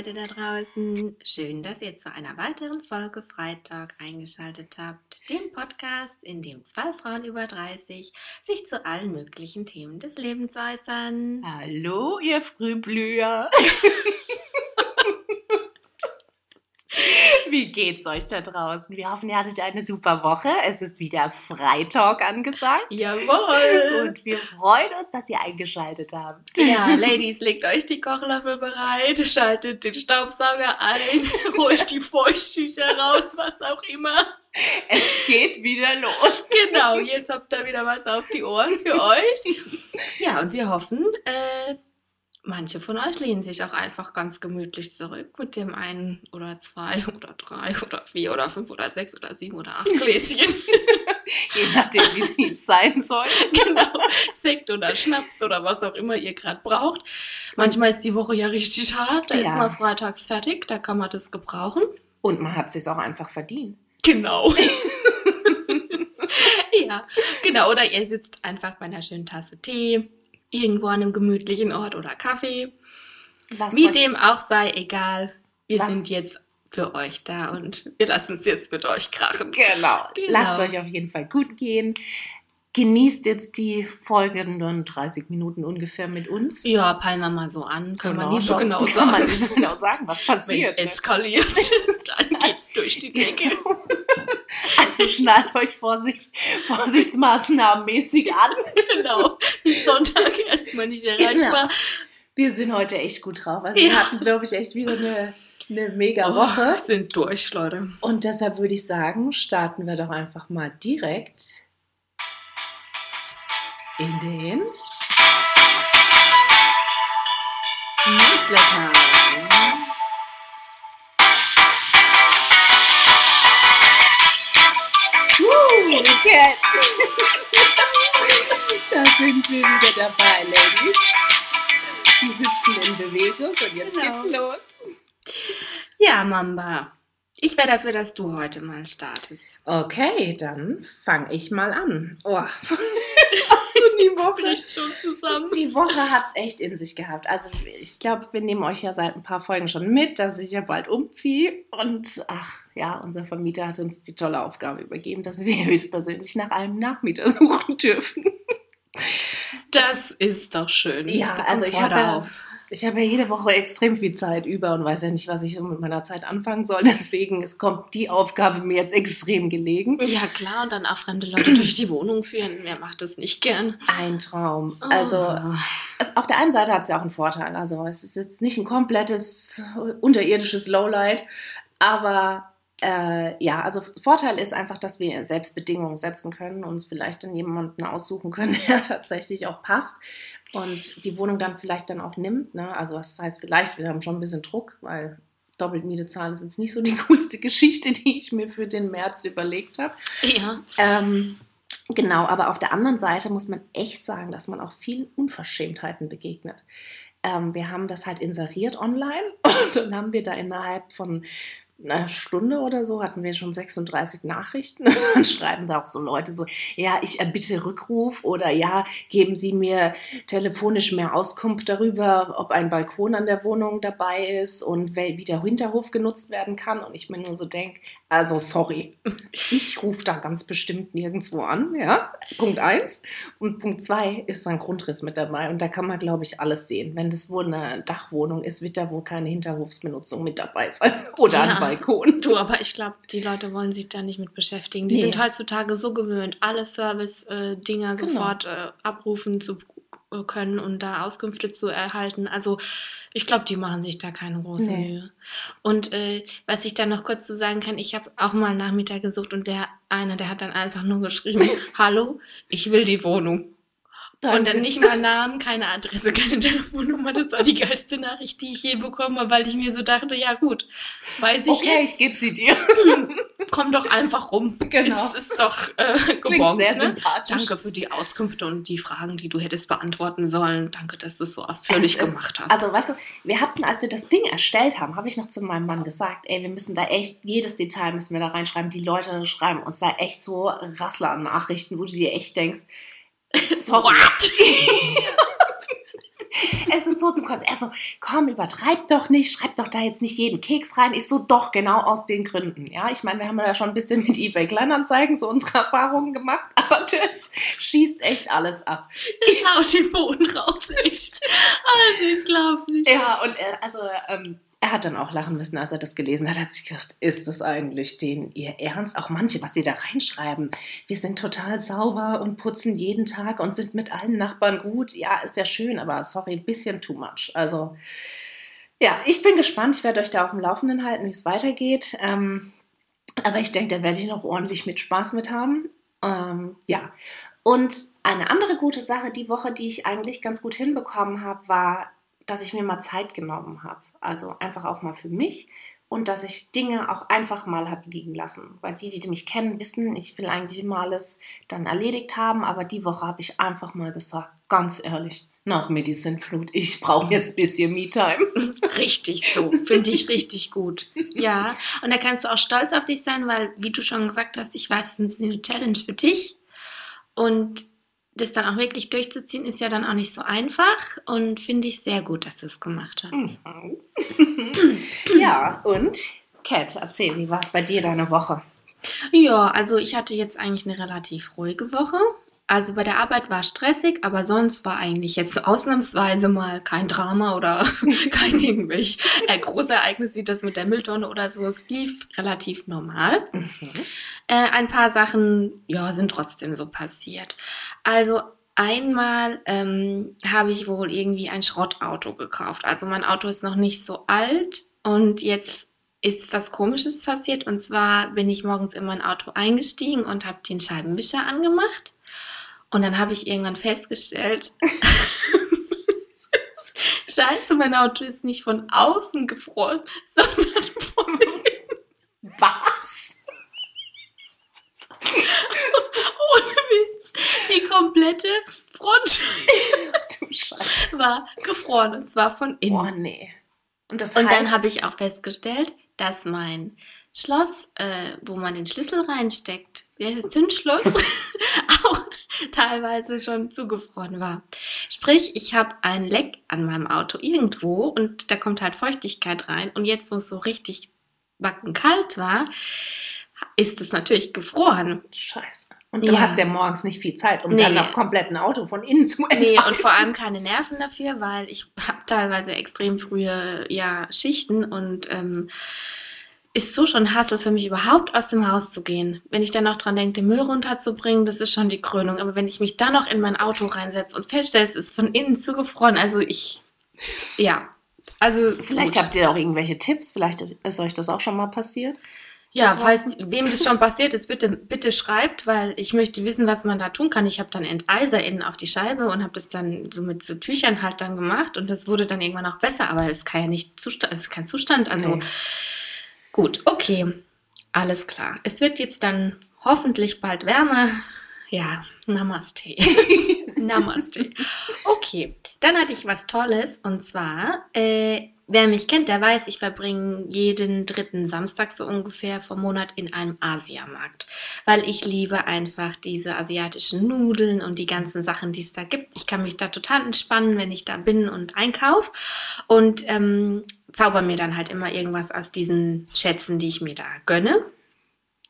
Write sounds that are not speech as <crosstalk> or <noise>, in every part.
Leute da draußen. Schön, dass ihr zu einer weiteren Folge Freitag eingeschaltet habt. Dem Podcast, in dem zwei Frauen über 30 sich zu allen möglichen Themen des Lebens äußern. Hallo, ihr Frühblüher. <laughs> Wie geht's euch da draußen? Wir hoffen, ihr hattet eine super Woche. Es ist wieder Freitag angesagt. Jawohl! Und wir freuen uns, dass ihr eingeschaltet habt. Ja, Ladies, legt euch die Kochlöffel bereit, schaltet den Staubsauger ein, <laughs> holt die Feuchttücher raus, was auch immer. Es geht wieder los. Genau, jetzt habt ihr wieder was auf die Ohren für <laughs> euch. Ja, und wir hoffen, äh, Manche von euch lehnen sich auch einfach ganz gemütlich zurück mit dem einen oder zwei <laughs> oder drei oder vier oder fünf oder sechs oder sieben oder acht Gläschen. <laughs> Je nachdem, wie es sein soll. <laughs> genau. Sekt oder Schnaps oder was auch immer ihr gerade braucht. Manchmal ist die Woche ja richtig hart. Da Ja. ist man freitags fertig. Da kann man das gebrauchen. Und man hat es sich auch einfach verdient. Genau. ja, genau. Oder ihr sitzt einfach bei einer schönen Tasse Tee. Irgendwo an einem gemütlichen Ort oder Kaffee. Lasst Wie dem auch sei, egal. Wir Was? sind jetzt für euch da und wir lassen es jetzt mit euch krachen. Genau. Genau. Lasst es euch auf jeden Fall gut gehen. Genießt jetzt die folgenden 30 Minuten ungefähr mit uns. Ja, peilen wir mal so an. Können wir nicht so genau Kann man sagen. nicht so genau sagen, was Wenn es passiert. ne? eskaliert, <laughs> dann geht's durch die Decke. Also schnallt <laughs> euch Vorsicht, vorsichtsmaßnahmenmäßig an. <laughs> genau. Sonntag erstmal nicht erreichbar. Wir sind heute echt gut drauf. Also Ja. wir hatten, glaube ich, echt wieder eine, eine mega Oh, Woche. sind durch, Leute. Und deshalb würde ich sagen, starten wir doch einfach mal direkt in den Newsletter. Cat. da sind wir wieder dabei, Ladies. Die Hüften in Bewegung und jetzt Genau. geht's los. Ja, Mamba. Ich wäre dafür, dass du heute mal startest. Okay, dann fange ich mal an. Oh. Die Woche bricht schon zusammen. Die Woche hat es echt in sich gehabt. Also ich glaube, wir nehmen euch ja seit ein paar Folgen schon mit, dass ich ja bald umziehe. Und ach ja, unser Vermieter hat uns die tolle Aufgabe übergeben, dass wir <laughs> höchstpersönlich nach einem Nachmieter suchen dürfen. Das ist doch schön. Ja, also ich habe. Ich habe ja jede Woche extrem viel Zeit über und weiß ja nicht, was ich so mit meiner Zeit anfangen soll. <laughs> Deswegen es kommt die Aufgabe mir jetzt extrem gelegen. Ja, klar, und dann auch fremde Leute durch die Wohnung führen. Wer macht das nicht gern? Ein Traum. Also Oh. es, auf der einen Seite hat es ja auch einen Vorteil. Also es ist jetzt nicht ein komplettes unterirdisches Lowlight, aber äh, ja, also Vorteil ist einfach, dass wir selbst Bedingungen setzen können, uns vielleicht dann jemanden aussuchen können, <laughs> der tatsächlich auch passt und die Wohnung dann vielleicht dann auch nimmt. Ne? Also was heißt vielleicht, wir haben schon ein bisschen Druck, weil doppelt Miete zahlen ist jetzt nicht so die <laughs> coolste Geschichte, die ich mir für den März überlegt habe. Ja. Ähm, genau, aber auf der anderen Seite muss man echt sagen, dass man auch vielen Unverschämtheiten begegnet. Ähm, wir haben das halt inseriert online <laughs> und dann haben wir da innerhalb von einer Stunde oder so hatten wir schon 36 Nachrichten. <laughs> Dann schreiben da auch so Leute so, ja, ich erbitte Rückruf oder ja, geben Sie mir telefonisch mehr Auskunft darüber, ob ein Balkon an der Wohnung dabei ist und wie der Hinterhof genutzt werden kann. Und ich mir nur so denke, also sorry, <laughs> ich rufe da ganz bestimmt nirgendwo an, ja. Punkt eins. Und Punkt zwei ist ein Grundriss mit dabei. Und da kann man, glaube ich, alles sehen. Wenn das wohl eine Dachwohnung ist, wird da wohl keine Hinterhofsbenutzung mit dabei sein. <laughs> Oder Ja. ein Balkon. Du, aber ich glaube, die Leute wollen sich da nicht mit beschäftigen. Die Nee. sind heutzutage so gewöhnt, alle Service-Dinger Genau. sofort äh, abrufen zu äh, können und da Auskünfte zu erhalten. Also ich glaube, die machen sich da keine große Nee. Mühe. Und äh, was ich da noch kurz zu sagen kann, ich habe auch mal Nachmieter gesucht und der einer, der hat dann einfach nur geschrieben, <laughs> hallo, ich will die Wohnung. Und dann nicht mal Namen, keine Adresse, keine Telefonnummer. Das war die geilste Nachricht, die ich je bekommen habe, weil ich mir so dachte, ja gut, weiß ich Okay, jetzt. ich gebe sie dir. <laughs> Komm doch einfach rum. Genau. Es ist doch äh, Klingt gebongt, sehr ne? sympathisch. Danke für die Auskünfte und die Fragen, die du hättest beantworten sollen. Danke, dass du es so ausführlich Es ist- gemacht hast. Also, weißt du, wir hatten, als wir das Ding erstellt haben, habe ich noch zu meinem Mann gesagt, ey, wir müssen da echt, jedes Detail müssen wir da reinschreiben. Die Leute schreiben uns da echt so Rassler an Nachrichten, wo du dir echt denkst, <laughs> sorry. <laughs> es ist so zum Kotzen. Er so, komm, übertreib doch nicht, schreib doch da jetzt nicht jeden Keks rein. Ich so, doch, genau aus den Gründen. Ja, ich meine, wir haben ja schon ein bisschen mit eBay Kleinanzeigen so unsere Erfahrungen gemacht, <laughs> aber das schießt echt alles ab. Das haut den Boden raus, echt. Also, ich glaub's nicht. Ja, und er, also, ähm, er hat dann auch lachen müssen, als er das gelesen hat. Er hat sich gedacht, ist das eigentlich den ihr Ernst? Auch manche, was sie da reinschreiben. Wir sind total sauber und putzen jeden Tag und sind mit allen Nachbarn gut. Ja, ist ja schön, aber sorry, ein bisschen too much. Also, ja, ich bin gespannt. Ich werde euch da auf dem Laufenden halten, wie es weitergeht. Ähm, aber ich denke, da werde ich noch ordentlich mit Spaß mit haben. Ähm, ja. Und eine andere gute Sache die Woche, die ich eigentlich ganz gut hinbekommen habe, war, dass ich mir mal Zeit genommen habe. Also einfach auch mal für mich und dass ich Dinge auch einfach mal habe liegen lassen. Weil die, die mich kennen, wissen, ich will eigentlich immer alles dann erledigt haben, aber die Woche habe ich einfach mal gesagt, ganz ehrlich, nach mir die ich brauche jetzt ein bisschen Me-Time. <laughs> Richtig so, finde ich richtig gut. Ja, und da kannst du auch stolz auf dich sein, weil, wie du schon gesagt hast, ich weiß, es ist ein bisschen eine Challenge für dich. Und das dann auch wirklich durchzuziehen, ist ja dann auch nicht so einfach und finde ich sehr gut, dass du es gemacht hast. Mhm. <clears throat> ja, und Kat, erzähl, wie war es bei dir deine Woche? Ja, also ich hatte jetzt eigentlich eine relativ ruhige Woche. Also bei der Arbeit war stressig, aber sonst war eigentlich jetzt ausnahmsweise mal kein Drama oder <laughs> kein irgendwelch äh, Großereignis wie das mit der Mülltonne oder so. Es lief relativ normal. Mhm. Äh, ein paar Sachen, ja, sind trotzdem so passiert. Also einmal ähm, habe ich wohl irgendwie ein Schrottauto gekauft. Also mein Auto ist noch nicht so alt und jetzt ist was Komisches passiert. Und zwar bin ich morgens in mein Auto eingestiegen und habe den Scheibenwischer angemacht. Und dann habe ich irgendwann festgestellt, <laughs> Scheiße, mein Auto ist nicht von außen gefroren, <laughs> sondern von innen. Was? Ohne Witz. Die komplette Front <laughs> war gefroren und zwar von innen. Oh nee. Und, das heißt, und dann habe ich auch festgestellt, dass mein Schloss, äh, wo man den Schlüssel reinsteckt, der Zündschloss, auch <laughs> teilweise schon zugefroren war. Sprich, ich habe ein Leck an meinem Auto irgendwo und da kommt halt Feuchtigkeit rein. Und jetzt, wo es so richtig backenkalt war, ist es natürlich gefroren. Scheiße. Und du ja. hast ja morgens nicht viel Zeit, um nee. dann noch komplett ein Auto von innen zu entweichen. Nee, und vor allem keine Nerven dafür, weil ich habe teilweise extrem frühe ja, Schichten und ähm, ist so schon Hassel für mich überhaupt aus dem Haus zu gehen. Wenn ich dann noch dran denke, den Müll runterzubringen, das ist schon die Krönung. Aber wenn ich mich dann noch in mein Auto reinsetze und feststelle, es ist von innen zugefroren, also ich, ja. Also vielleicht gut. habt ihr auch irgendwelche Tipps, vielleicht ist euch das auch schon mal passiert. Ja, falls wem das schon passiert ist, bitte, bitte schreibt, weil ich möchte wissen, was man da tun kann. Ich habe dann Enteiser innen auf die Scheibe und habe das dann so mit so Tüchern halt dann gemacht und das wurde dann irgendwann auch besser, aber es kann ja nicht Zustand, es ist kein Zustand, also nee. Gut, okay. Alles klar. Es wird jetzt dann hoffentlich bald wärmer. Ja, Namaste. <laughs> Namaste. Okay, dann hatte ich was Tolles und zwar, äh, wer mich kennt, der weiß, ich verbringe jeden dritten Samstag so ungefähr vom Monat in einem Asiamarkt, weil ich liebe einfach diese asiatischen Nudeln und die ganzen Sachen, die es da gibt. Ich kann mich da total entspannen, wenn ich da bin und einkaufe und ähm, zauber mir dann halt immer irgendwas aus diesen Schätzen, die ich mir da gönne.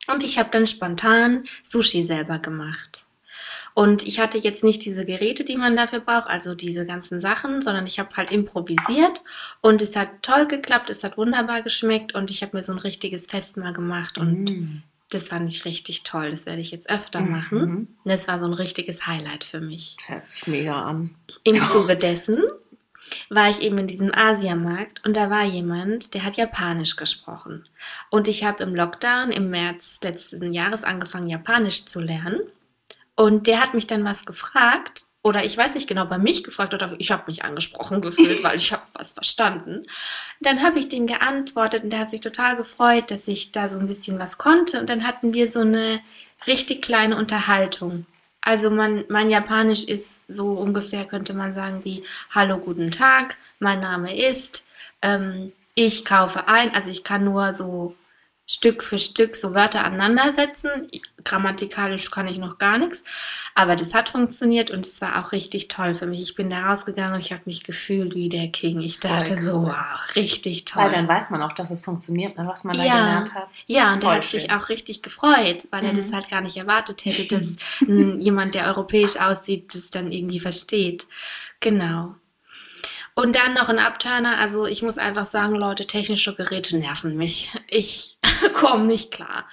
Und ich habe dann spontan Sushi selber gemacht. Und ich hatte jetzt nicht diese Geräte, die man dafür braucht, also diese ganzen Sachen, sondern ich habe halt improvisiert und es hat toll geklappt, es hat wunderbar geschmeckt und ich habe mir so ein richtiges Fest mal gemacht und mm. das fand ich richtig toll. Das werde ich jetzt öfter mhm. machen. Das war so ein richtiges Highlight für mich. Das hört sich mega an. Im Zuge dessen war ich eben in diesem Asiamarkt und da war jemand, der hat Japanisch gesprochen. Und ich habe im Lockdown im März letzten Jahres angefangen, Japanisch zu lernen. Und der hat mich dann was gefragt, oder ich weiß nicht genau, bei mich gefragt oder ich habe mich angesprochen <laughs> gefühlt, weil ich habe was verstanden. Dann habe ich dem geantwortet und der hat sich total gefreut, dass ich da so ein bisschen was konnte. Und dann hatten wir so eine richtig kleine Unterhaltung. Also man, mein Japanisch ist so ungefähr, könnte man sagen, wie Hallo, guten Tag, mein Name ist, ähm, ich kaufe ein, also ich kann nur so Stück für Stück so Wörter aneinandersetzen. Grammatikalisch kann ich noch gar nichts, aber das hat funktioniert und es war auch richtig toll für mich. Ich bin da rausgegangen und ich habe mich gefühlt wie der King. Ich dachte cool. so, wow, richtig toll. Weil dann weiß man auch, dass es funktioniert, ne, was man da gelernt hat. Ja, und er hat schön. sich auch richtig gefreut, weil mhm. er das mhm. halt gar nicht erwartet hätte, dass <laughs> jemand, der europäisch aussieht, das dann irgendwie versteht. Genau. Und dann noch ein Abturner. Also ich muss einfach sagen, Leute, technische Geräte nerven mich. Ich <laughs> komme nicht klar.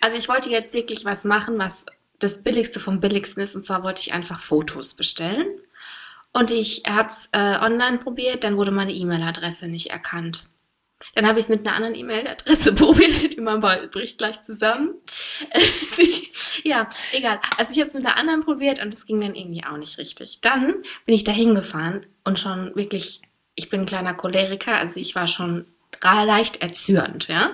Also ich wollte jetzt wirklich was machen, was das Billigste vom Billigsten ist. Und zwar wollte ich einfach Fotos bestellen. Und ich habe es äh, online probiert, dann wurde meine E-Mail-Adresse nicht erkannt. Dann habe ich es mit einer anderen E-Mail-Adresse <laughs> probiert, die man bricht gleich zusammen. <laughs> ja, egal. Also ich habe es mit einer anderen probiert und es ging dann irgendwie auch nicht richtig. Dann bin ich da hingefahren und schon wirklich, ich bin ein kleiner Choleriker, also ich war schon leicht erzürnt, ja.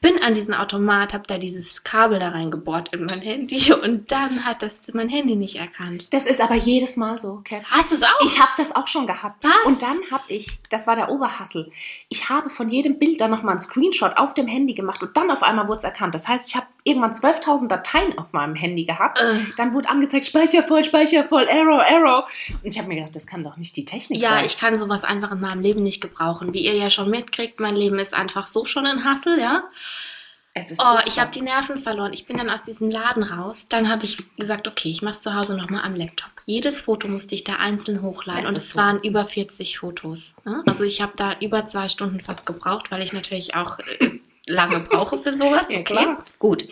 Bin an diesen Automat, habe da dieses Kabel da reingebohrt in mein Handy <laughs> und dann hat das mein Handy nicht erkannt. Das ist aber jedes Mal so, Kat. Hast du es auch? Ich habe das auch schon gehabt. Was? Und dann habe ich, das war der Oberhassel, ich habe von jedem Bild dann nochmal einen Screenshot auf dem Handy gemacht und dann auf einmal wurde es erkannt. Das heißt, ich habe irgendwann 12.000 Dateien auf meinem Handy gehabt. Äh. Dann wurde angezeigt, Speicher voll, Speicher voll, Error, Error. Und ich habe mir gedacht, das kann doch nicht die Technik ja, sein. Ja, ich kann sowas einfach in meinem Leben nicht gebrauchen. Wie ihr ja schon mitkriegt, mein Leben ist einfach so schon ein Hassel, ja. Es ist oh, ich habe die Nerven verloren. Ich bin dann aus diesem Laden raus. Dann habe ich gesagt, okay, ich mache es zu Hause nochmal am Laptop. Jedes Foto musste ich da einzeln hochladen und es so waren über 40 Fotos. Ne? Also ich habe da über zwei Stunden fast gebraucht, weil ich natürlich auch äh, lange <laughs> brauche für sowas. ja, klar. Gut.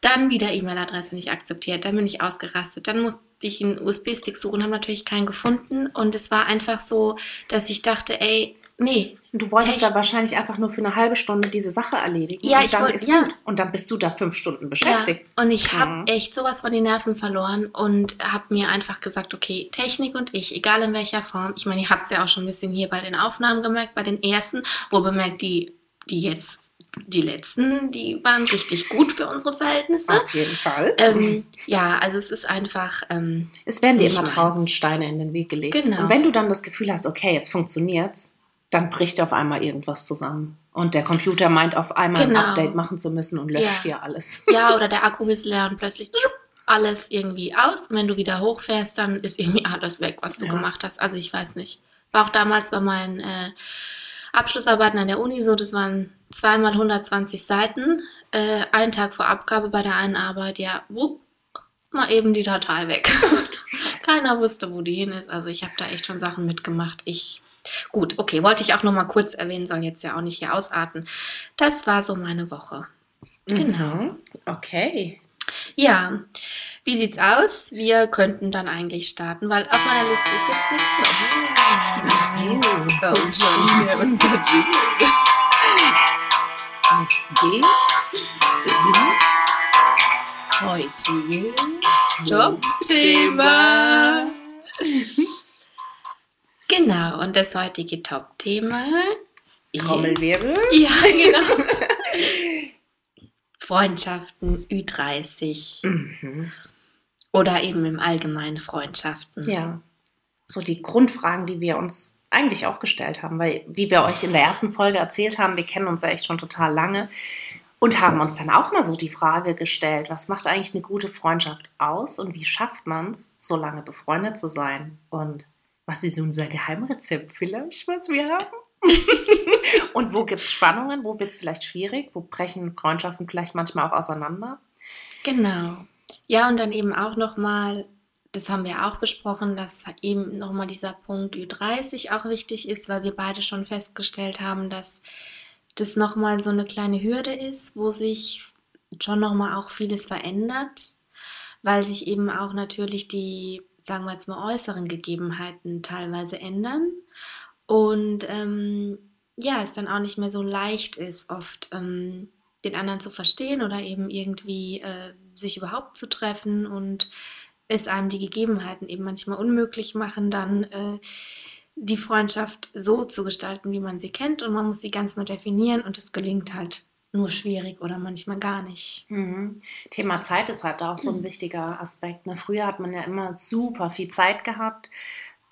Dann wieder E-Mail-Adresse nicht akzeptiert. Dann bin ich ausgerastet. Dann musste ich einen USB-Stick suchen, habe natürlich keinen gefunden. Und es war einfach so, dass ich dachte, ey, nee. Du wolltest da wahrscheinlich einfach nur für eine halbe Stunde diese Sache erledigen. Ja, und ich dann wollt, ist ja. gut. Und dann bist du da fünf Stunden beschäftigt. Ja, und ich habe Mhm. echt sowas von den Nerven verloren und habe mir einfach gesagt, okay, Technik und ich, egal in welcher Form. Ich meine, ihr habt es ja auch schon ein bisschen hier bei den Aufnahmen gemerkt, bei den ersten, wo bemerkt, die, die jetzt, die letzten, die waren richtig gut für unsere Verhältnisse. Auf jeden Fall. Ähm, ja, also es ist einfach. Ähm, es werden dir immer tausend Steine in den Weg gelegt. Genau. Und wenn du dann das Gefühl hast, okay, jetzt funktioniert's, dann bricht auf einmal irgendwas zusammen. Und der Computer meint auf einmal Genau. ein Update machen zu müssen und löscht Ja. dir alles. ja, oder der Akku ist leer und plötzlich alles irgendwie aus. Und wenn du wieder hochfährst, dann ist irgendwie alles weg, was du Ja. gemacht hast. Also ich weiß nicht. War auch damals bei meinen äh, Abschlussarbeiten an der Uni so, das waren zweimal 120 Seiten. Äh, einen Tag vor Abgabe bei der einen Arbeit, ja, wupp, mal eben die Datei weg. <laughs> Keiner wusste, wo die hin ist. Also ich habe da echt schon Sachen mitgemacht. Ich Gut, okay, wollte ich auch noch mal kurz erwähnen, soll jetzt ja auch nicht hier ausarten. Das war so meine Woche. Genau. Mhm. Okay. Ja, wie sieht's aus? Wir könnten dann eigentlich starten, weil auf meiner Liste ist jetzt nichts mehr. Nein. Kommt schon hier unser Jingle. Es geht Heutige Top-Thema. Genau, und das heutige Top-Thema Trommelwirbel. Ja, genau. <laughs> Freundschaften Ü30 Mhm. Oder eben im Allgemeinen Freundschaften. Ja. So die Grundfragen, die wir uns eigentlich auch gestellt haben, weil, wie wir euch in der ersten Folge erzählt haben, wir kennen uns ja echt schon total lange und haben uns dann auch mal so die Frage gestellt, was macht eigentlich eine gute Freundschaft aus und wie schafft man es, so lange befreundet zu sein? Und was ist unser Geheimrezept vielleicht, was wir haben? <laughs> und wo gibt es Spannungen? Wo wird es vielleicht schwierig? Wo brechen Freundschaften vielleicht manchmal auch auseinander? Genau. Ja, und dann eben auch nochmal, das haben wir auch besprochen, dass eben nochmal dieser Punkt Ü30 auch wichtig ist, weil wir beide schon festgestellt haben, dass das nochmal so eine kleine Hürde ist, wo sich schon nochmal auch vieles verändert, weil sich eben auch natürlich die, sagen wir jetzt mal, äußeren Gegebenheiten teilweise ändern. Und ähm, ja, es dann auch nicht mehr so leicht ist, oft ähm, den anderen zu verstehen oder eben irgendwie äh, sich überhaupt zu treffen und es einem die Gegebenheiten eben manchmal unmöglich machen, dann äh, die Freundschaft so zu gestalten, wie man sie kennt und man muss sie ganz neu definieren und es gelingt halt nur schwierig oder manchmal gar nicht. Mhm. Thema Zeit ist halt auch so ein wichtiger Aspekt. Ne? Früher hat man ja immer super viel Zeit gehabt.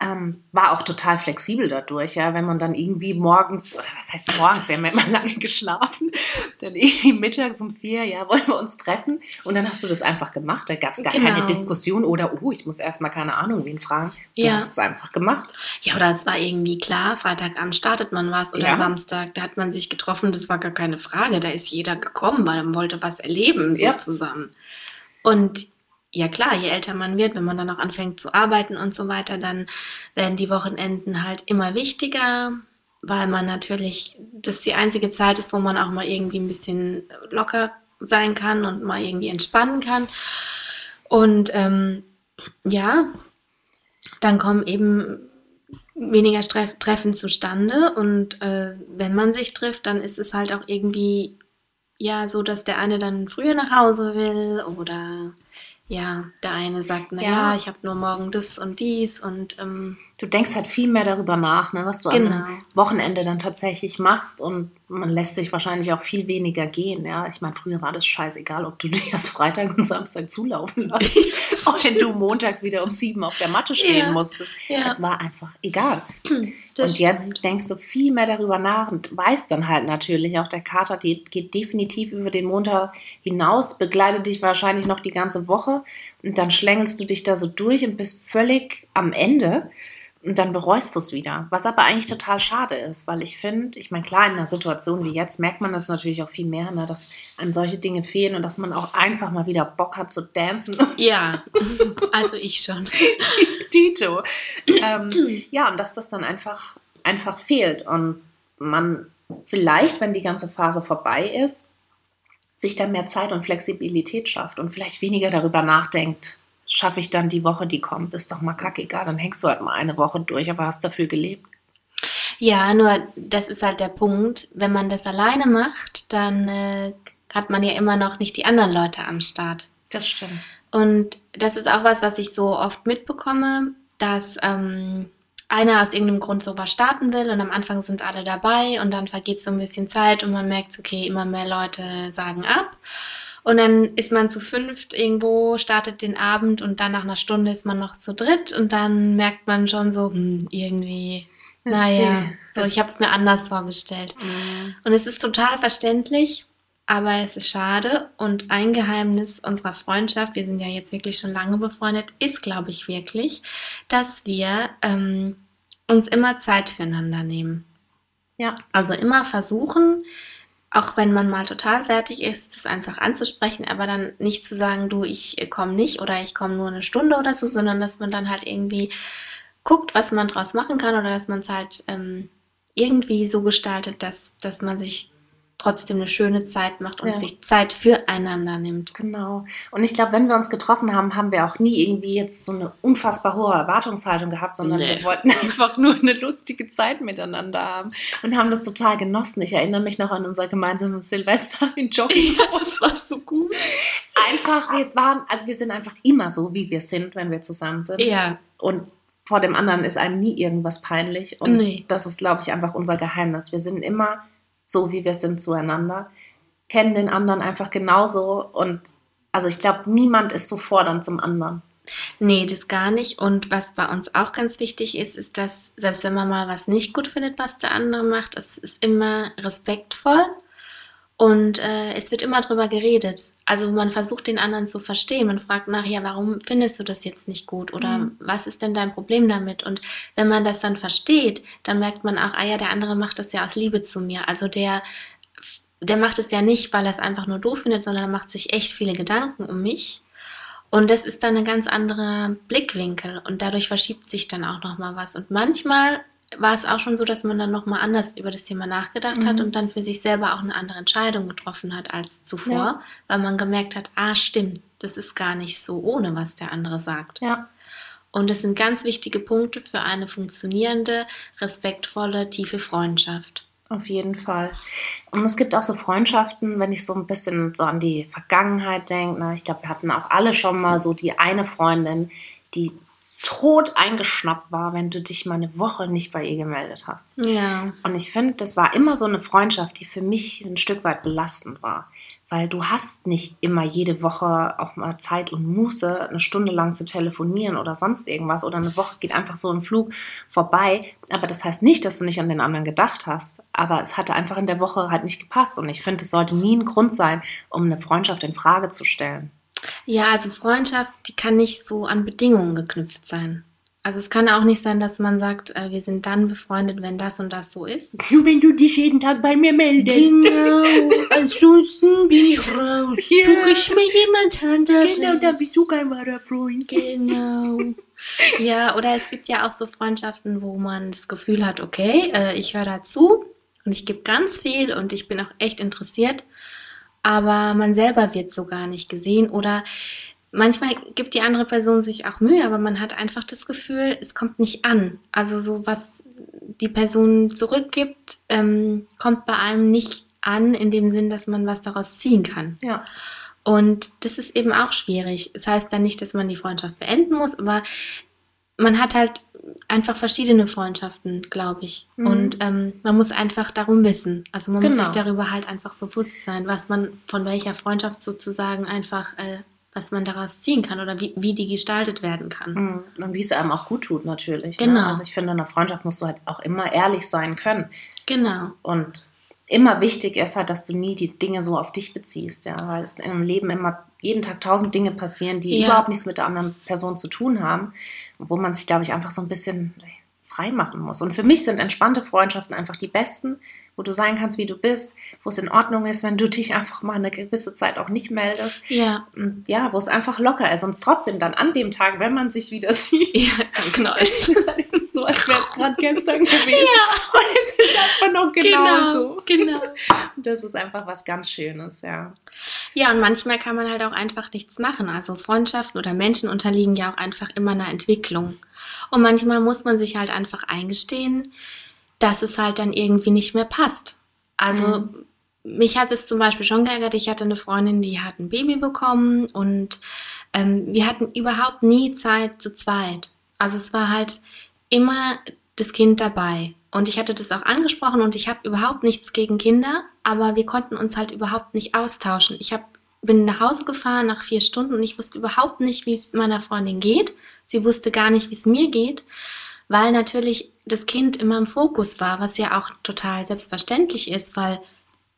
Ähm, war auch total flexibel dadurch, ja, wenn man dann irgendwie morgens, was heißt morgens, wir haben ja immer <laughs> lange geschlafen, dann irgendwie mittags um vier, ja, wollen wir uns treffen und dann hast du das einfach gemacht, da gab es gar genau. keine Diskussion oder, oh, ich muss erstmal keine Ahnung wen fragen, du ja. hast es einfach gemacht. Ja, oder es war irgendwie klar, Freitagabend startet man was oder ja. Samstag, da hat man sich getroffen, das war gar keine Frage, da ist jeder gekommen, weil man wollte was erleben, so ja. zusammen. Und ja klar, je älter man wird, wenn man dann auch anfängt zu arbeiten und so weiter, dann werden die Wochenenden halt immer wichtiger, weil man natürlich, das die einzige Zeit ist, wo man auch mal irgendwie ein bisschen locker sein kann und mal irgendwie entspannen kann. Und ähm, ja, dann kommen eben weniger Treffen zustande und äh, wenn man sich trifft, dann ist es halt auch irgendwie ja so, dass der eine dann früher nach Hause will oder ja, der eine sagt, naja, ja. ich habe nur morgen das und dies und ähm, du denkst halt viel mehr darüber nach, ne, was du genau. am Wochenende dann tatsächlich machst und man lässt sich wahrscheinlich auch viel weniger gehen. Ja, ich meine, früher war das scheißegal, ob du <laughs> dir erst Freitag und Samstag zulaufen lässt, auch wenn du montags wieder um sieben auf der Matte stehen ja. musstest. Ja. Es war einfach egal. <clears throat> Das und jetzt stimmt. denkst du viel mehr darüber nach und weißt dann halt natürlich, auch der Kater die geht definitiv über den Montag hinaus, begleitet dich wahrscheinlich noch die ganze Woche und dann schlängelst du dich da so durch und bist völlig am Ende. Und dann bereust du es wieder. Was aber eigentlich total schade ist, weil ich finde, ich meine, klar, in einer Situation wie jetzt merkt man das natürlich auch viel mehr, ne, dass einem solche Dinge fehlen und dass man auch einfach mal wieder Bock hat zu dancen. <laughs> Ja, also ich schon. <laughs> Tito. Ähm, ja, und dass das dann einfach, einfach fehlt. Und man vielleicht, wenn die ganze Phase vorbei ist, sich dann mehr Zeit und Flexibilität schafft und vielleicht weniger darüber nachdenkt, schaffe ich dann die Woche, die kommt. Ist doch mal kackegal, dann hängst du halt mal eine Woche durch, aber hast dafür gelebt. Ja, nur das ist halt der Punkt. Wenn man das alleine macht, dann äh, hat man ja immer noch nicht die anderen Leute am Start. Das stimmt. Und das ist auch was, was ich so oft mitbekomme, dass ähm, einer aus irgendeinem Grund sowas starten will und am Anfang sind alle dabei und dann vergeht so ein bisschen Zeit und man merkt, okay, immer mehr Leute sagen ab. Und dann ist man zu fünft irgendwo, startet den Abend und dann nach einer Stunde ist man noch zu dritt und dann merkt man schon so, hm, irgendwie, das naja, so, ich habe es mir anders vorgestellt. Mhm. Und es ist total verständlich, aber es ist schade. Und ein Geheimnis unserer Freundschaft, wir sind ja jetzt wirklich schon lange befreundet, ist, glaube ich, wirklich, dass wir ähm, uns immer Zeit füreinander nehmen. Ja. Also immer versuchen, auch wenn man mal total fertig ist, das einfach anzusprechen, aber dann nicht zu sagen, du, ich komme nicht oder ich komme nur eine Stunde oder so, sondern dass man dann halt irgendwie guckt, was man draus machen kann oder dass man es halt ähm, irgendwie so gestaltet, dass, dass man sich trotzdem eine schöne Zeit macht und ja. sich Zeit füreinander nimmt. Genau. Und ich glaube, wenn wir uns getroffen haben, haben wir auch nie irgendwie jetzt so eine unfassbar hohe Erwartungshaltung gehabt, sondern nee. wir wollten <laughs> einfach nur eine lustige Zeit miteinander haben und haben das total genossen. Ich erinnere mich noch an unser gemeinsames Silvester in Jogging. das war so gut. Einfach, wir waren, also wir sind einfach immer so, wie wir sind, wenn wir zusammen sind. Ja. Und vor dem anderen ist einem nie irgendwas peinlich. Und nee. das ist, glaube ich, einfach unser Geheimnis. Wir sind immer so wie wir sind zueinander, kennen den anderen einfach genauso und also ich glaube, niemand ist so fordernd zum anderen. Nee, das gar nicht. Und was bei uns auch ganz wichtig ist, ist, dass selbst wenn man mal was nicht gut findet, was der andere macht, es ist immer respektvoll und äh, es wird immer drüber geredet. Also man versucht den anderen zu verstehen. Man fragt nachher, warum findest du das jetzt nicht gut? Oder mhm. was ist denn dein Problem damit? Und wenn man das dann versteht, dann merkt man auch, ah ja, der andere macht das ja aus Liebe zu mir. Also der, der macht es ja nicht, weil er es einfach nur doof findet, sondern er macht sich echt viele Gedanken um mich. Und das ist dann ein ganz anderer Blickwinkel und dadurch verschiebt sich dann auch nochmal was. Und manchmal war es auch schon so, dass man dann nochmal anders über das Thema nachgedacht mhm. hat und dann für sich selber auch eine andere Entscheidung getroffen hat als zuvor, ja. weil man gemerkt hat, ah, stimmt, das ist gar nicht so ohne, was der andere sagt. Ja. Und das sind ganz wichtige Punkte für eine funktionierende, respektvolle, tiefe Freundschaft. Auf jeden Fall. Und es gibt auch so Freundschaften, wenn ich so ein bisschen so an die Vergangenheit denke. Ne? Ich glaube, wir hatten auch alle schon mal so die eine Freundin, die tot eingeschnappt war, wenn du dich mal eine Woche nicht bei ihr gemeldet hast. Ja. Und ich finde, das war immer so eine Freundschaft, die für mich ein Stück weit belastend war. Weil du hast nicht immer jede Woche auch mal Zeit und Muße, eine Stunde lang zu telefonieren oder sonst irgendwas. Oder eine Woche geht einfach so im Flug vorbei. Aber das heißt nicht, dass du nicht an den anderen gedacht hast. Aber es hatte einfach in der Woche halt nicht gepasst. Und ich finde, es sollte nie ein Grund sein, um eine Freundschaft in Frage zu stellen. Ja, also Freundschaft, die kann nicht so an Bedingungen geknüpft sein. Also es kann auch nicht sein, dass man sagt, äh, wir sind dann befreundet, wenn das und das so ist. Wenn du dich jeden Tag bei mir meldest. Genau, ansonsten bin ich raus. Ja. Suche ich mir jemand anderes. Genau, da bist du kein wahrer Freund. Genau. Ja, oder es gibt ja auch so Freundschaften, wo man das Gefühl hat, okay, äh, ich höre dazu und ich gebe ganz viel und ich bin auch echt interessiert, aber man selber wird so gar nicht gesehen oder manchmal gibt die andere Person sich auch Mühe, aber man hat einfach das Gefühl, es kommt nicht an. Also so was die Person zurückgibt, ähm, kommt bei einem nicht an in dem Sinn, dass man was daraus ziehen kann. Ja. Und das ist eben auch schwierig. Das heißt dann nicht, dass man die Freundschaft beenden muss, aber man hat halt einfach verschiedene Freundschaften, glaube ich. Mhm. Und ähm, man muss einfach darum wissen. Also man muss Genau. sich darüber halt einfach bewusst sein, was man von welcher Freundschaft sozusagen einfach, äh, was man daraus ziehen kann oder wie, wie die gestaltet werden kann. Mhm. Und wie es einem auch gut tut, natürlich. Ne? Genau. Also ich finde, in einer Freundschaft musst du halt auch immer ehrlich sein können. Genau. Und immer wichtig ist halt, dass du nie die Dinge so auf dich beziehst, ja, weil es im Leben immer jeden Tag tausend Dinge passieren, die Ja. überhaupt nichts mit der anderen Person zu tun haben, wo man sich, glaube ich, einfach so ein bisschen frei machen muss. Und für mich sind entspannte Freundschaften einfach die besten, wo du sein kannst, wie du bist, wo es in Ordnung ist, wenn du dich einfach mal eine gewisse Zeit auch nicht meldest. Ja. Und ja, wo es einfach locker ist und es trotzdem dann an dem Tag, wenn man sich wieder <laughs> sieht, Ja, dann knallt's. <laughs> es ist so, als wäre es <laughs> gerade gestern gewesen. Und es ist einfach noch genau, so. genau. Das ist einfach was ganz Schönes, ja. Ja, und manchmal kann man halt auch einfach nichts machen. Also Freundschaften oder Menschen unterliegen ja auch einfach immer einer Entwicklung. Und manchmal muss man sich halt einfach eingestehen, dass es halt dann irgendwie nicht mehr passt. Also mich hat es zum Beispiel schon geärgert. Ich hatte eine Freundin, die hat ein Baby bekommen und ähm, wir hatten überhaupt nie Zeit zu zweit. Also es war halt immer das Kind dabei. Und ich hatte das auch angesprochen und ich habe überhaupt nichts gegen Kinder, aber wir konnten uns halt überhaupt nicht austauschen. Ich hab, bin nach Hause gefahren nach vier Stunden und ich wusste überhaupt nicht, wie es meiner Freundin geht. Sie wusste gar nicht, wie es mir geht, weil natürlich das Kind immer im Fokus war, was ja auch total selbstverständlich ist, weil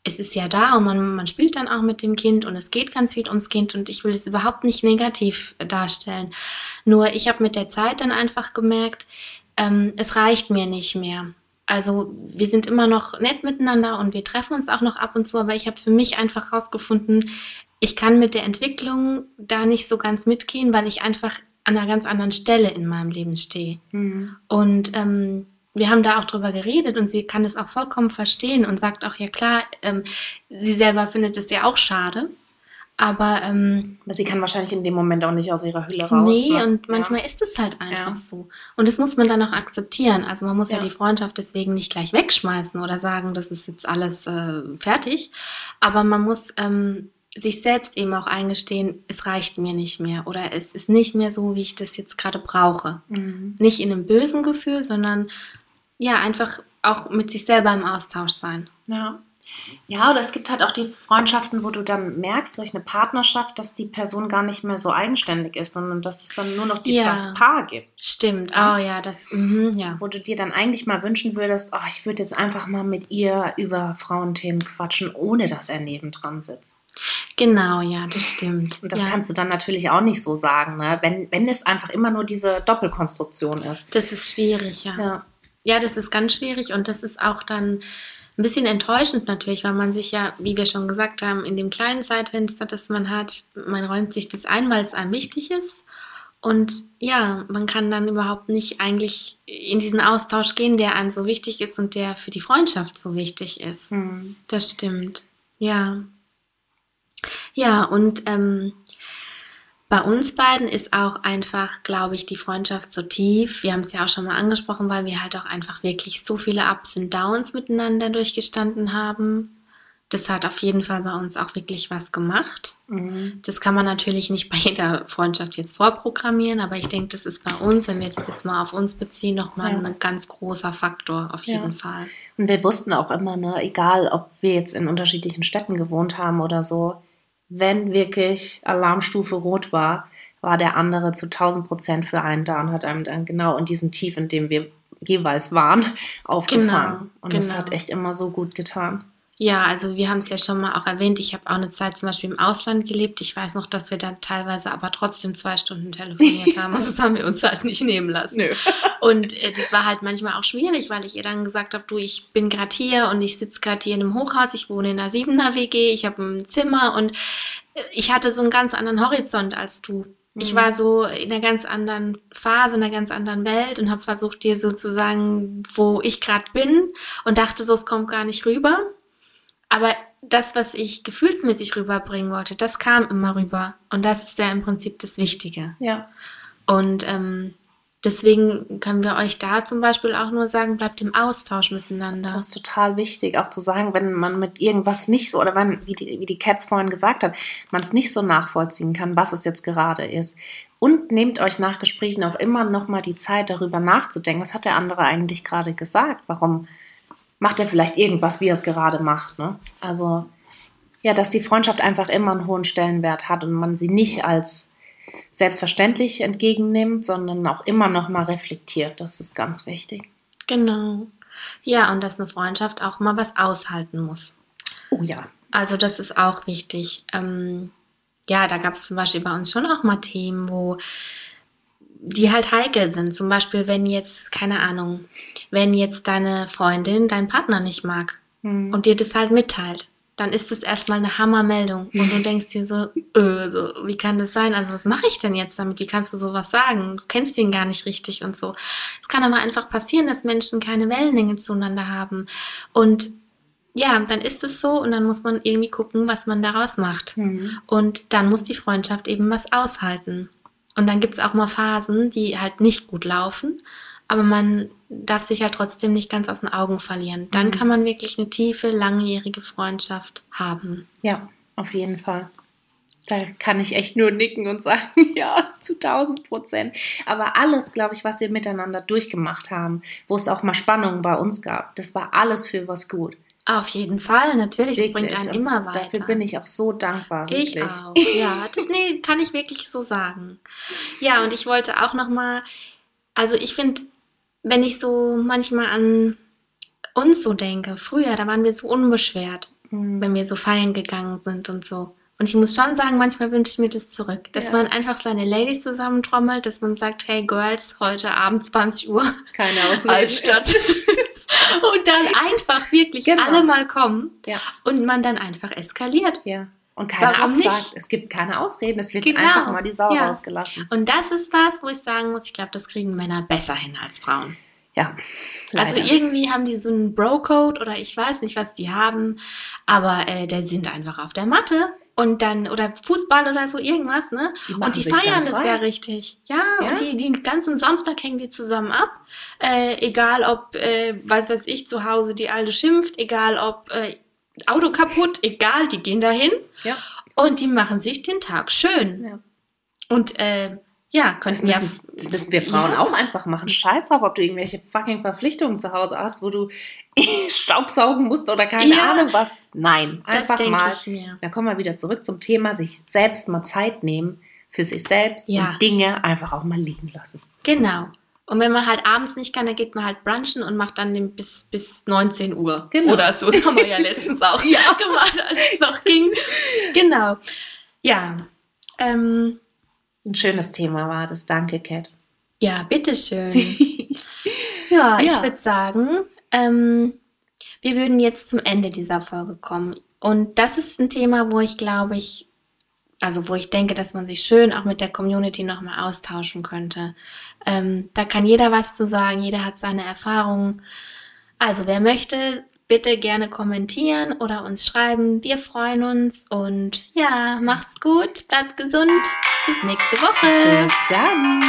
es ist ja da und man, man spielt dann auch mit dem Kind und es geht ganz viel ums Kind und ich will es überhaupt nicht negativ darstellen. Nur ich habe mit der Zeit dann einfach gemerkt, ähm, es reicht mir nicht mehr. Also wir sind immer noch nett miteinander und wir treffen uns auch noch ab und zu, aber ich habe für mich einfach herausgefunden, ich kann mit der Entwicklung da nicht so ganz mitgehen, weil ich einfach an einer ganz anderen Stelle in meinem Leben stehe. Und ähm, wir haben da auch drüber geredet und sie kann es auch vollkommen verstehen und sagt auch, ja klar, ähm, sie selber findet es ja auch schade. Aber ähm, Aber sie kann wahrscheinlich in dem Moment auch nicht aus ihrer Hülle raus. nee, ne? und manchmal ist es halt einfach Ja. so. Und das muss man dann auch akzeptieren. Also man muss ja, Ja. die Freundschaft deswegen nicht gleich wegschmeißen oder sagen, das ist jetzt alles äh, fertig. Aber man muss ähm, sich selbst eben auch eingestehen, es reicht mir nicht mehr oder es ist nicht mehr so, wie ich das jetzt gerade brauche. Mhm. Nicht in einem bösen Gefühl, sondern ja, einfach auch mit sich selber im Austausch sein. Ja. Ja, oder es gibt halt auch die Freundschaften, wo du dann merkst durch eine Partnerschaft, dass die Person gar nicht mehr so eigenständig ist, sondern dass es dann nur noch die, Ja. das Paar gibt. Stimmt, oh ja, das, mhm, ja. Wo du dir dann eigentlich mal wünschen würdest, oh, ich würde jetzt einfach mal mit ihr über Frauenthemen quatschen, ohne dass er nebendran sitzt. Genau, ja, das stimmt. Und das ja. kannst du dann natürlich auch nicht so sagen, ne? wenn, wenn es einfach immer nur diese Doppelkonstruktion ist. Das ist schwierig, ja. Ja. Ja, das ist ganz schwierig und das ist auch dann ein bisschen enttäuschend natürlich, weil man sich ja, wie wir schon gesagt haben, in dem kleinen Zeitfenster, das man hat, man räumt sich das ein, weil es einem wichtig ist. Und ja, man kann dann überhaupt nicht eigentlich in diesen Austausch gehen, der einem so wichtig ist und der für die Freundschaft so wichtig ist. Hm. Das stimmt. Ja. Ja, und ähm, bei uns beiden ist auch einfach, glaube ich, die Freundschaft so tief. Wir haben es ja auch schon mal angesprochen, weil wir halt auch einfach wirklich so viele Ups und Downs miteinander durchgestanden haben. Das hat auf jeden Fall bei uns auch wirklich was gemacht. Mhm. Das kann man natürlich nicht bei jeder Freundschaft jetzt vorprogrammieren, aber ich denke, das ist bei uns, wenn wir das jetzt mal auf uns beziehen, nochmal Ja. ein ganz großer Faktor auf Ja. jeden Fall. Und wir wussten auch immer, ne, egal ob wir jetzt in unterschiedlichen Städten gewohnt haben oder so, wenn wirklich Alarmstufe rot war, war der andere zu 1000 Prozent für einen da und hat einem dann genau in diesem Tief, in dem wir jeweils waren, <laughs> aufgefangen. Genau, und das genau. hat echt immer so gut getan. Ja, also wir haben es ja schon mal auch erwähnt. Ich habe auch eine Zeit zum Beispiel im Ausland gelebt. Ich weiß noch, dass wir dann teilweise aber trotzdem zwei Stunden telefoniert <laughs> haben. Also das haben wir uns halt nicht nehmen lassen. Nö. Und äh, das war halt manchmal auch schwierig, weil ich ihr dann gesagt habe, du, ich bin gerade hier und ich sitze gerade hier in einem Hochhaus, ich wohne in einer Siebener WG, ich habe ein Zimmer und äh, ich hatte so einen ganz anderen Horizont als du. Ich Mhm. war so in einer ganz anderen Phase, in einer ganz anderen Welt und habe versucht, dir so zu sagen, wo ich gerade bin und dachte so, es kommt gar nicht rüber. Aber das, was ich gefühlsmäßig rüberbringen wollte, das kam immer rüber. Und das ist ja im Prinzip das Wichtige. Ja. Und ähm, deswegen können wir euch da zum Beispiel auch nur sagen, bleibt im Austausch miteinander. Das ist total wichtig, auch zu sagen, wenn man mit irgendwas nicht so, oder wenn, wie die, wie die Cats vorhin gesagt hat, man es nicht so nachvollziehen kann, was es jetzt gerade ist. Und nehmt euch nach Gesprächen auch immer nochmal die Zeit, darüber nachzudenken, was hat der andere eigentlich gerade gesagt? Warum macht er vielleicht irgendwas, wie er es gerade macht? Ne? Also, ja, dass die Freundschaft einfach immer einen hohen Stellenwert hat und man sie nicht als selbstverständlich entgegennimmt, sondern auch immer nochmal reflektiert. Das ist ganz wichtig. Genau. Ja, und dass eine Freundschaft auch mal was aushalten muss. Oh ja. Also das ist auch wichtig. Ähm, ja, da gab es zum Beispiel bei uns schon auch mal Themen, wo die halt heikel sind. Zum Beispiel, wenn jetzt, keine Ahnung, wenn jetzt deine Freundin deinen Partner nicht mag Hm. und dir das halt mitteilt, dann ist das erstmal eine Hammermeldung. Und du denkst dir so, äh, so, wie kann das sein? Also was mache ich denn jetzt damit? Wie kannst du sowas sagen? Du kennst ihn gar nicht richtig und so. Es kann aber einfach passieren, dass Menschen keine Wellenlänge zueinander haben. Und ja, dann ist es so und dann muss man irgendwie gucken, was man daraus macht. Hm. Und dann muss die Freundschaft eben was aushalten. Und dann gibt es auch mal Phasen, die halt nicht gut laufen, aber man darf sich halt trotzdem nicht ganz aus den Augen verlieren. Dann Mhm. kann man wirklich eine tiefe, langjährige Freundschaft haben. Ja, auf jeden Fall. Da kann ich echt nur nicken und sagen, <laughs> ja, zu 1000 Prozent. Aber alles, glaube ich, was wir miteinander durchgemacht haben, wo es auch mal Spannungen bei uns gab, das war alles für was gut. Auf jeden Fall, natürlich, das bringt einen Und immer weiter. Dafür bin ich auch so dankbar. Ich Wirklich. auch. Ja, das nee, kann ich wirklich so sagen. Ja, und ich wollte auch noch mal, also ich finde, wenn ich so manchmal an uns so denke, früher, da waren wir so unbeschwert, Hm. wenn wir so feiern gegangen sind und so. Und ich muss schon sagen, manchmal wünsche ich mir das zurück, dass Ja. man einfach seine Ladies zusammentrommelt, dass man sagt, hey Girls, heute Abend 20 Uhr Keine. <laughs> Altstadt. <laughs> und dann einfach wirklich Genau. alle mal kommen Ja, und man dann einfach eskaliert. ja. Und keiner Warum nicht? absagt. Es gibt keine Ausreden. Es wird Genau. einfach mal die Sau Ja. rausgelassen. Und das ist was, wo ich sagen muss, ich glaube, das kriegen Männer besser hin als Frauen. Ja. Also leider. irgendwie haben die so einen Bro-Code oder ich weiß nicht, was die haben, aber äh, der sind einfach auf der Matte und dann, oder Fußball oder so, irgendwas, ne? Die und die feiern das ja richtig. Ja, Ja? und die, den ganzen Samstag hängen die zusammen ab. Äh, egal ob, äh, weiß weiß ich, zu Hause die Alte schimpft, egal ob äh, Auto kaputt, egal, die gehen dahin Ja. und die machen sich den Tag schön. Ja. Und äh, ja, Das könnten ja müssen, das müssen wir Frauen Ja. auch einfach machen. Scheiß drauf, ob du irgendwelche fucking Verpflichtungen zu Hause hast, wo du <laughs> Staubsaugen musst oder keine Ja. Ahnung was. Nein, das einfach mal. ich. Dann kommen wir wieder zurück zum Thema, sich selbst mal Zeit nehmen für sich selbst Ja. und Dinge einfach auch mal liegen lassen. Genau. Und wenn man halt abends nicht kann, dann geht man halt brunchen und macht dann den bis, bis 19 Uhr. Genau. Oder so. <laughs> Das haben wir ja letztens auch <laughs> gemacht, als es noch ging. Genau. Ja. Ähm, Ein schönes Thema war das. Danke, Kat. ja, bitteschön. <laughs> ja, ich Ja. würde sagen, ähm, wir würden jetzt zum Ende dieser Folge kommen. Und das ist ein Thema, wo ich glaube ich, also wo ich denke, dass man sich schön auch mit der Community nochmal austauschen könnte. Ähm, da kann jeder was zu sagen, jeder hat seine Erfahrungen. Also wer möchte, bitte gerne kommentieren oder uns schreiben. Wir freuen uns und ja, macht's gut, bleibt gesund. Bis nächste Woche. Bis dann.